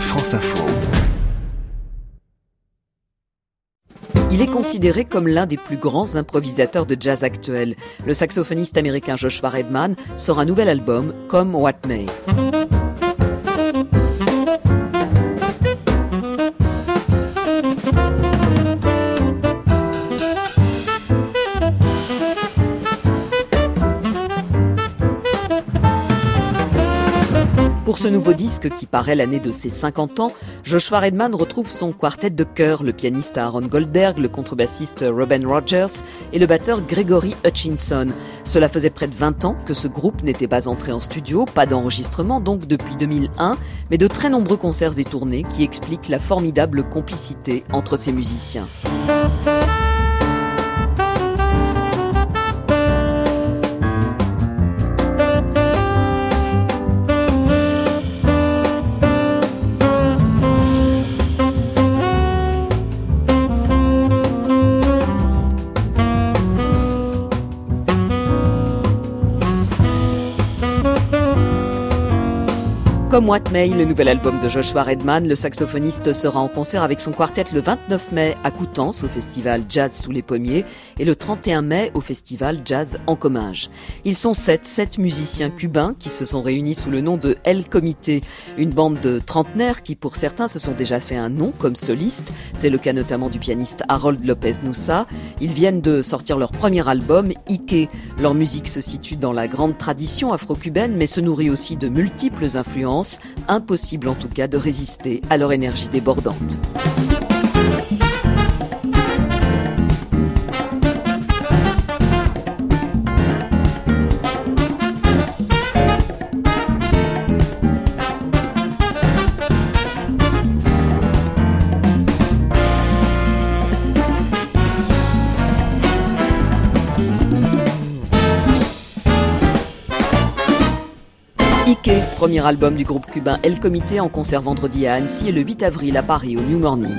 France Info. Il est considéré comme l'un des plus grands improvisateurs de jazz actuels. Le saxophoniste américain Joshua Redman sort un nouvel album, Come What May. Pour ce nouveau disque qui paraît l'année de ses 50 ans, Joshua Redman retrouve son quartet de chœur, le pianiste Aaron Goldberg, le contrebassiste Robin Rogers et le batteur Gregory Hutchinson. Cela faisait près de 20 ans que ce groupe n'était pas entré en studio, pas d'enregistrement donc depuis 2001, mais de très nombreux concerts et tournées qui expliquent la formidable complicité entre ces musiciens. Comme What May, le nouvel album de Joshua Redman, le saxophoniste sera en concert avec son quartet le 29 mai à Coutances au festival Jazz sous les pommiers et le 31 mai au festival Jazz en Comminges. Ils sont sept, sept musiciens cubains qui se sont réunis sous le nom de El Comité, une bande de trentenaires qui pour certains se sont déjà fait un nom comme solistes. C'est le cas notamment du pianiste Harold Lopez Noussa. Ils viennent de sortir leur premier album, Ike. Leur musique se situe dans la grande tradition afro-cubaine mais se nourrit aussi de multiples influences impossible en tout cas de résister à leur énergie débordante. Premier album du groupe cubain El Comité en concert vendredi à Annecy et le 8 avril à Paris au New Morning.